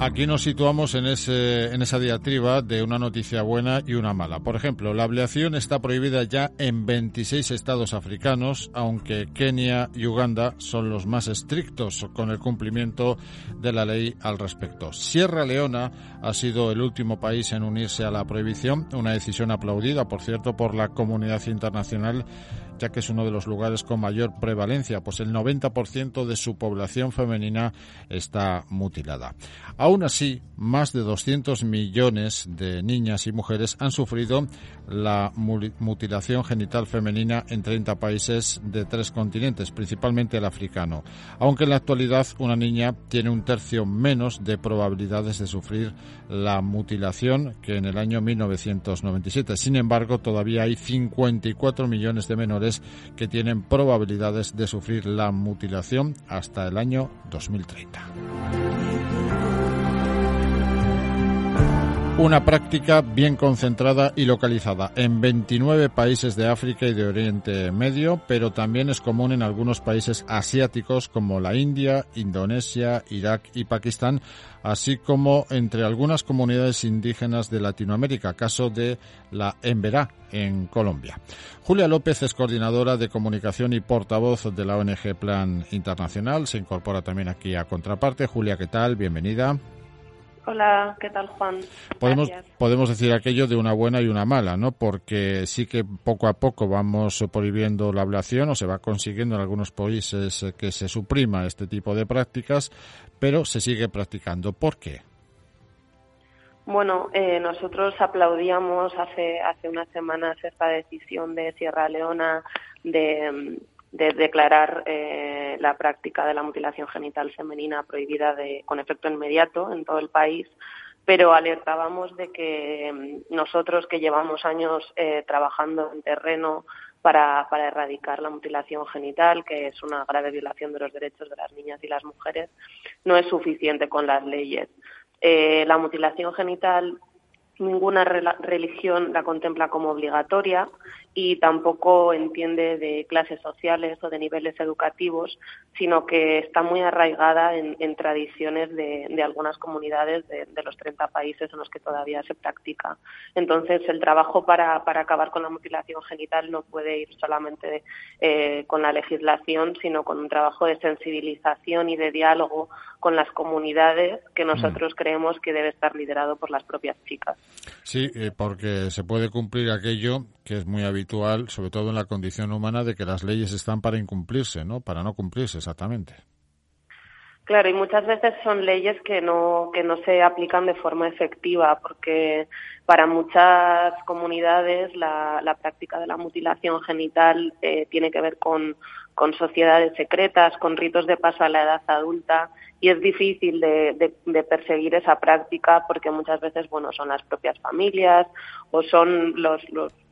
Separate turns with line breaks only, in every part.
Aquí nos situamos en, ese, en esa diatriba de una noticia buena y una mala. Por ejemplo, la ablación está prohibida ya en 26 estados africanos, aunque Kenia y Uganda son los más estrictos con el cumplimiento de la ley al respecto. Sierra Leona ha sido el último país en unirse a la prohibición, una decisión aplaudida, por cierto, por la comunidad internacional ya que es uno de los lugares con mayor prevalencia, pues el 90% de su población femenina está mutilada. Aún así, más de 200 millones de niñas y mujeres han sufrido la mutilación genital femenina en 30 países de tres continentes, principalmente el africano, aunque en la actualidad una niña tiene un tercio menos de probabilidades de sufrir la mutilación que en el año 1997. Sin embargo, todavía hay 54 millones de menores que tienen probabilidades de sufrir la mutilación hasta el año 2030. Una práctica bien concentrada y localizada en 29 países de África y de Oriente Medio, pero también es común en algunos países asiáticos como la India, Indonesia, Irak y Pakistán, así como entre algunas comunidades indígenas de Latinoamérica, caso de la Emberá en Colombia. Julia López es coordinadora de comunicación y portavoz de la ONG Plan Internacional. Se incorpora también aquí a Contraparte. Julia, ¿qué tal? Bienvenida.
Hola, ¿qué tal Juan?
Podemos, podemos decir aquello de una buena y una mala, ¿no? Porque sí que poco a poco vamos prohibiendo la ablación o se va consiguiendo en algunos países que se suprima este tipo de prácticas, pero se sigue practicando. ¿Por qué?
Bueno, eh, nosotros aplaudíamos hace, hace unas semanas esta decisión de Sierra Leona de de declarar eh, la práctica de la mutilación genital femenina prohibida de, con efecto inmediato en todo el país, pero alertábamos de que mm, nosotros que llevamos años eh, trabajando en terreno para, para, erradicar la mutilación genital, que es una grave violación de los derechos de las niñas y las mujeres, no es suficiente con las leyes. Eh, la mutilación genital ninguna religión la contempla como obligatoria y tampoco entiende de clases sociales o de niveles educativos, sino que está muy arraigada en, tradiciones de, algunas comunidades de, los 30 países en los que todavía se practica. Entonces, el trabajo para, acabar con la mutilación genital no puede ir solamente eh, con la legislación, sino con un trabajo de sensibilización y de diálogo con las comunidades que nosotros creemos que debe estar liderado por las propias chicas.
Sí, eh, porque se puede cumplir aquello que es muy habitual, sobre todo en la condición humana, de que las leyes están para incumplirse, ¿no? Para no cumplirse exactamente.
Claro, y muchas veces son leyes que no, que no se aplican de forma efectiva, porque para muchas comunidades la, la práctica de la mutilación genital eh, tiene que ver con, con sociedades secretas, con ritos de paso a la edad adulta y es difícil de, de, perseguir esa práctica porque muchas veces bueno son las propias familias o son los,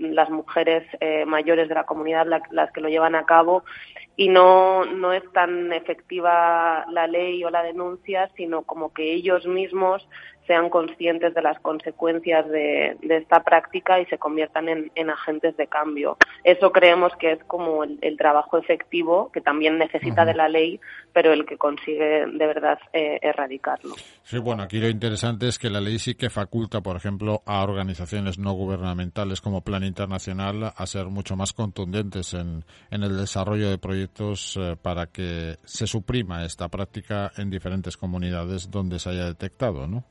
las mujeres eh, mayores de la comunidad las que lo llevan a cabo y no no es tan efectiva la ley o la denuncia sino como que ellos mismos sean conscientes de las consecuencias de, esta práctica y se conviertan en, agentes de cambio. Eso creemos que es como el, trabajo efectivo, que también necesita de la ley, pero el que consigue de verdad eh, erradicarlo.
Sí, bueno, aquí lo interesante es que la ley sí que faculta, por ejemplo, a organizaciones no gubernamentales como Plan Internacional a ser mucho más contundentes en, el desarrollo de proyectos eh, para que se suprima esta práctica en diferentes comunidades donde se haya detectado, ¿no?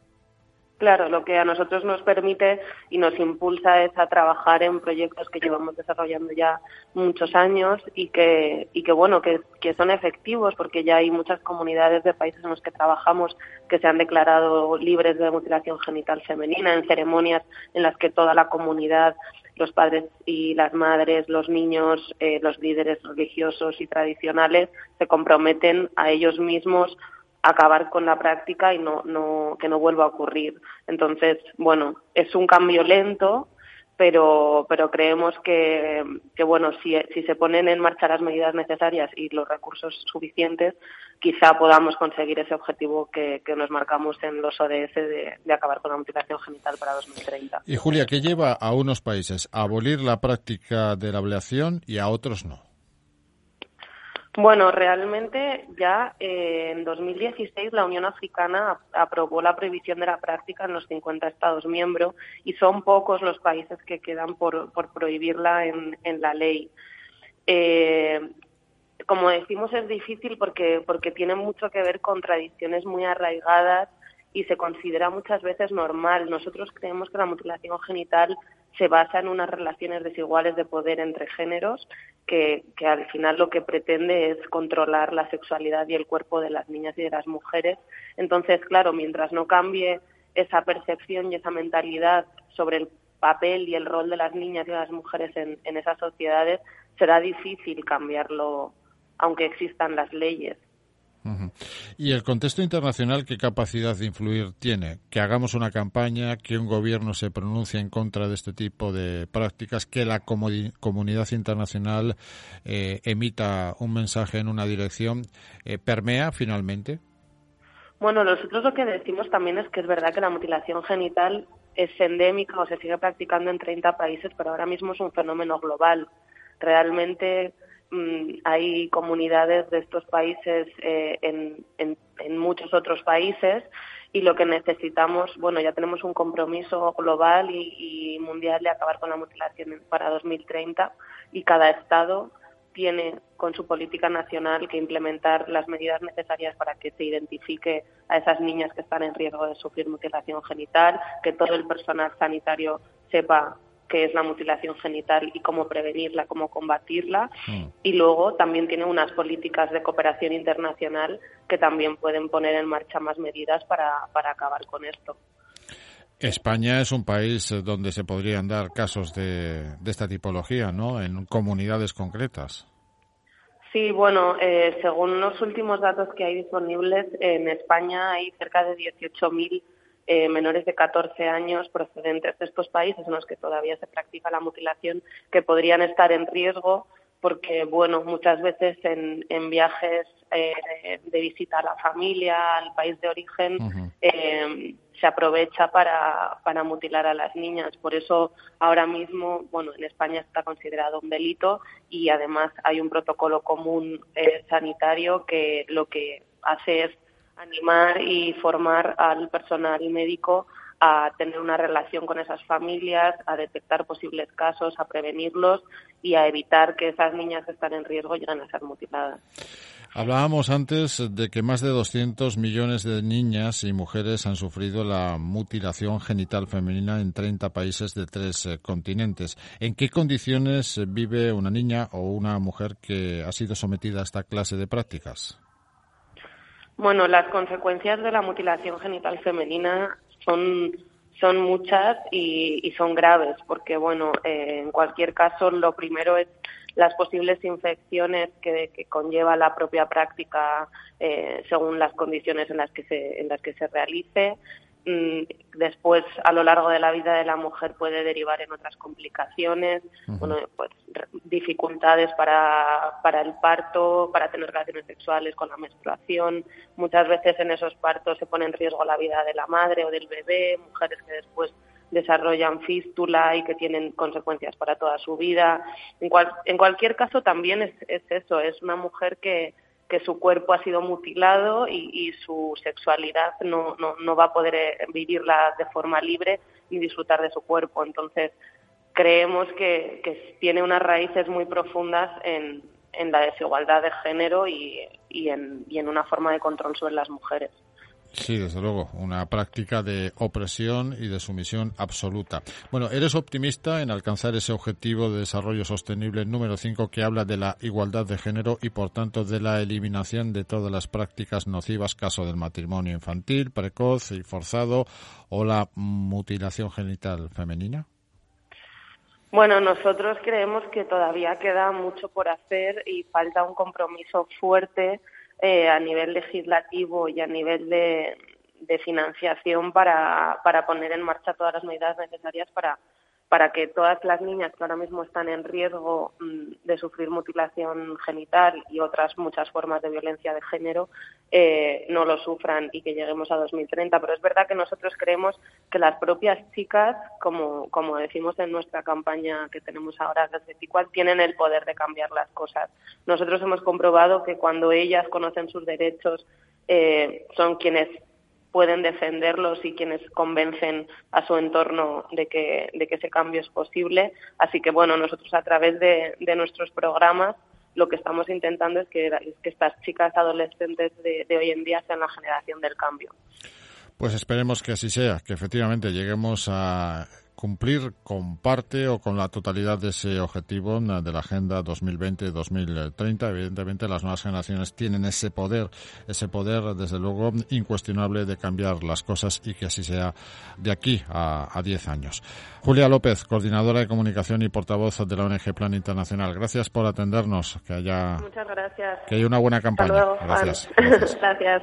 Claro, lo que a nosotros nos permite y nos impulsa es a trabajar en proyectos que llevamos desarrollando ya muchos años y que, y que bueno, que, que son efectivos porque ya hay muchas comunidades de países en los que trabajamos que se han declarado libres de mutilación genital femenina en ceremonias en las que toda la comunidad los padres y las madres, los niños, eh, los líderes religiosos y tradicionales se comprometen a ellos mismos acabar con la práctica y no, no, que no vuelva a ocurrir. Entonces, bueno, es un cambio lento, pero, pero creemos que, que bueno, si, se ponen en marcha las medidas necesarias y los recursos suficientes, quizá podamos conseguir ese objetivo que, nos marcamos en los ODS de, de, acabar con la mutilación genital para 2030.
Y Julia, ¿qué lleva a unos países a abolir la práctica de la ablación y a otros no?
Bueno, realmente ya eh, en 2016 la Unión Africana aprobó la prohibición de la práctica en los 50 Estados miembros y son pocos los países que quedan por, prohibirla en, la ley. Eh, como decimos, es difícil porque, porque tiene mucho que ver con tradiciones muy arraigadas y se considera muchas veces normal. Nosotros creemos que la mutilación genital se basa en unas relaciones desiguales de poder entre géneros que, que, al final lo que pretende es controlar la sexualidad y el cuerpo de las niñas y de las mujeres. Entonces, claro, mientras no cambie esa percepción y esa mentalidad sobre el papel y el rol de las niñas y de las mujeres en, en esas sociedades, será difícil cambiarlo, aunque existan las leyes.
¿Y el contexto internacional qué capacidad de influir tiene? Que hagamos una campaña, que un gobierno se pronuncie en contra de este tipo de prácticas, que la comunidad internacional eh, emita un mensaje en una dirección, eh, ¿permea finalmente?
Bueno, nosotros lo que decimos también es que es verdad que la mutilación genital es endémica o se sigue practicando en 30 países, pero ahora mismo es un fenómeno global. Realmente Mm, hay comunidades de estos países eh, en, en, muchos otros países y lo que necesitamos, bueno, ya tenemos un compromiso global y, mundial de acabar con la mutilación para 2030 y cada Estado tiene con su política nacional que implementar las medidas necesarias para que se identifique a esas niñas que están en riesgo de sufrir mutilación genital, que todo el personal sanitario sepa qué es la mutilación genital y cómo prevenirla, cómo combatirla. Mm. Y luego también tiene unas políticas de cooperación internacional que también pueden poner en marcha más medidas para, para acabar con esto.
España es un país donde se podrían dar casos de, de esta tipología, ¿no? En comunidades concretas.
Sí, bueno, eh, según los últimos datos que hay disponibles, en España hay cerca de 18.000 eh, menores de 14 años procedentes de estos países en los que todavía se practica la mutilación que podrían estar en riesgo porque, bueno, muchas veces en, en viajes eh, de visita a la familia, al país de origen, eh, se aprovecha para, para mutilar a las niñas. Por eso ahora mismo, bueno, en España está considerado un delito y además hay un protocolo común sanitario que lo que hace es animar y formar al personal médico a tener una relación con esas familias, a detectar posibles casos, a prevenirlos y a evitar que esas niñas que están en riesgo lleguen a ser mutiladas.
Hablábamos antes de que más de 200 millones de niñas y mujeres han sufrido la mutilación genital femenina en 30 países de tres eh, continentes. ¿En qué condiciones vive una niña o una mujer que ha sido sometida a esta clase de prácticas?
Bueno, las consecuencias de la mutilación genital femenina son, son muchas y, son graves, porque, bueno, eh, en cualquier caso, lo primero es las posibles infecciones que, conlleva la propia práctica eh, según las condiciones en las que se, en las que se realice. Después a lo largo de la vida de la mujer puede derivar en otras complicaciones, bueno, pues dificultades para, para el parto, para tener relaciones sexuales con la menstruación. Muchas veces en esos partos se pone en riesgo la vida de la madre o del bebé, mujeres que después desarrollan fístula y que tienen consecuencias para toda su vida. En, en cualquier caso también es, es eso, es una mujer que, que su cuerpo ha sido mutilado y, su sexualidad no, no, no, va a poder eh, vivirla de forma libre ni disfrutar de su cuerpo. Entonces, creemos que, tiene unas raíces muy profundas en, en la desigualdad de género y, y, en, y en una forma de control sobre las mujeres.
Sí, desde luego, una práctica de opresión y de sumisión absoluta. Bueno, ¿eres optimista en alcanzar ese objetivo de desarrollo sostenible número 5 que habla de la igualdad de género y, por tanto, de la eliminación de todas las prácticas nocivas, caso del matrimonio infantil, precoz y forzado o la mutilación genital femenina?
Bueno, nosotros creemos que todavía queda mucho por hacer y falta un compromiso fuerte eh, a nivel legislativo y a nivel de, financiación para, para poner en marcha todas las medidas necesarias para, para que todas las niñas que ahora mismo están en riesgo mm, de sufrir mutilación genital y otras muchas formas de violencia de género eh, no lo sufran y que lleguemos a 2030. Pero es verdad que nosotros creemos que las propias chicas, como, como decimos en nuestra campaña que tenemos ahora desde TICUAL, tienen el poder de cambiar las cosas. Nosotros hemos comprobado que cuando ellas conocen sus derechos, eh, son quienes pueden defenderlos y quienes convencen a su entorno de que, de que ese cambio es posible. Así que, bueno, nosotros a través de, nuestros programas lo que estamos intentando es que, que estas chicas adolescentes de, de hoy en día sean la generación del cambio.
Pues esperemos que así sea, que efectivamente lleguemos a cumplir con parte o con la totalidad de ese objetivo de la Agenda 2020-2030. Evidentemente, las nuevas generaciones tienen ese poder, ese poder, desde luego, incuestionable de cambiar las cosas y que así sea de aquí a 10 años. Julia López, coordinadora de comunicación y portavoz de la ONG Plan Internacional. Gracias por atendernos. Que haya,
Muchas gracias.
Que haya una buena campaña.
gracias. gracias.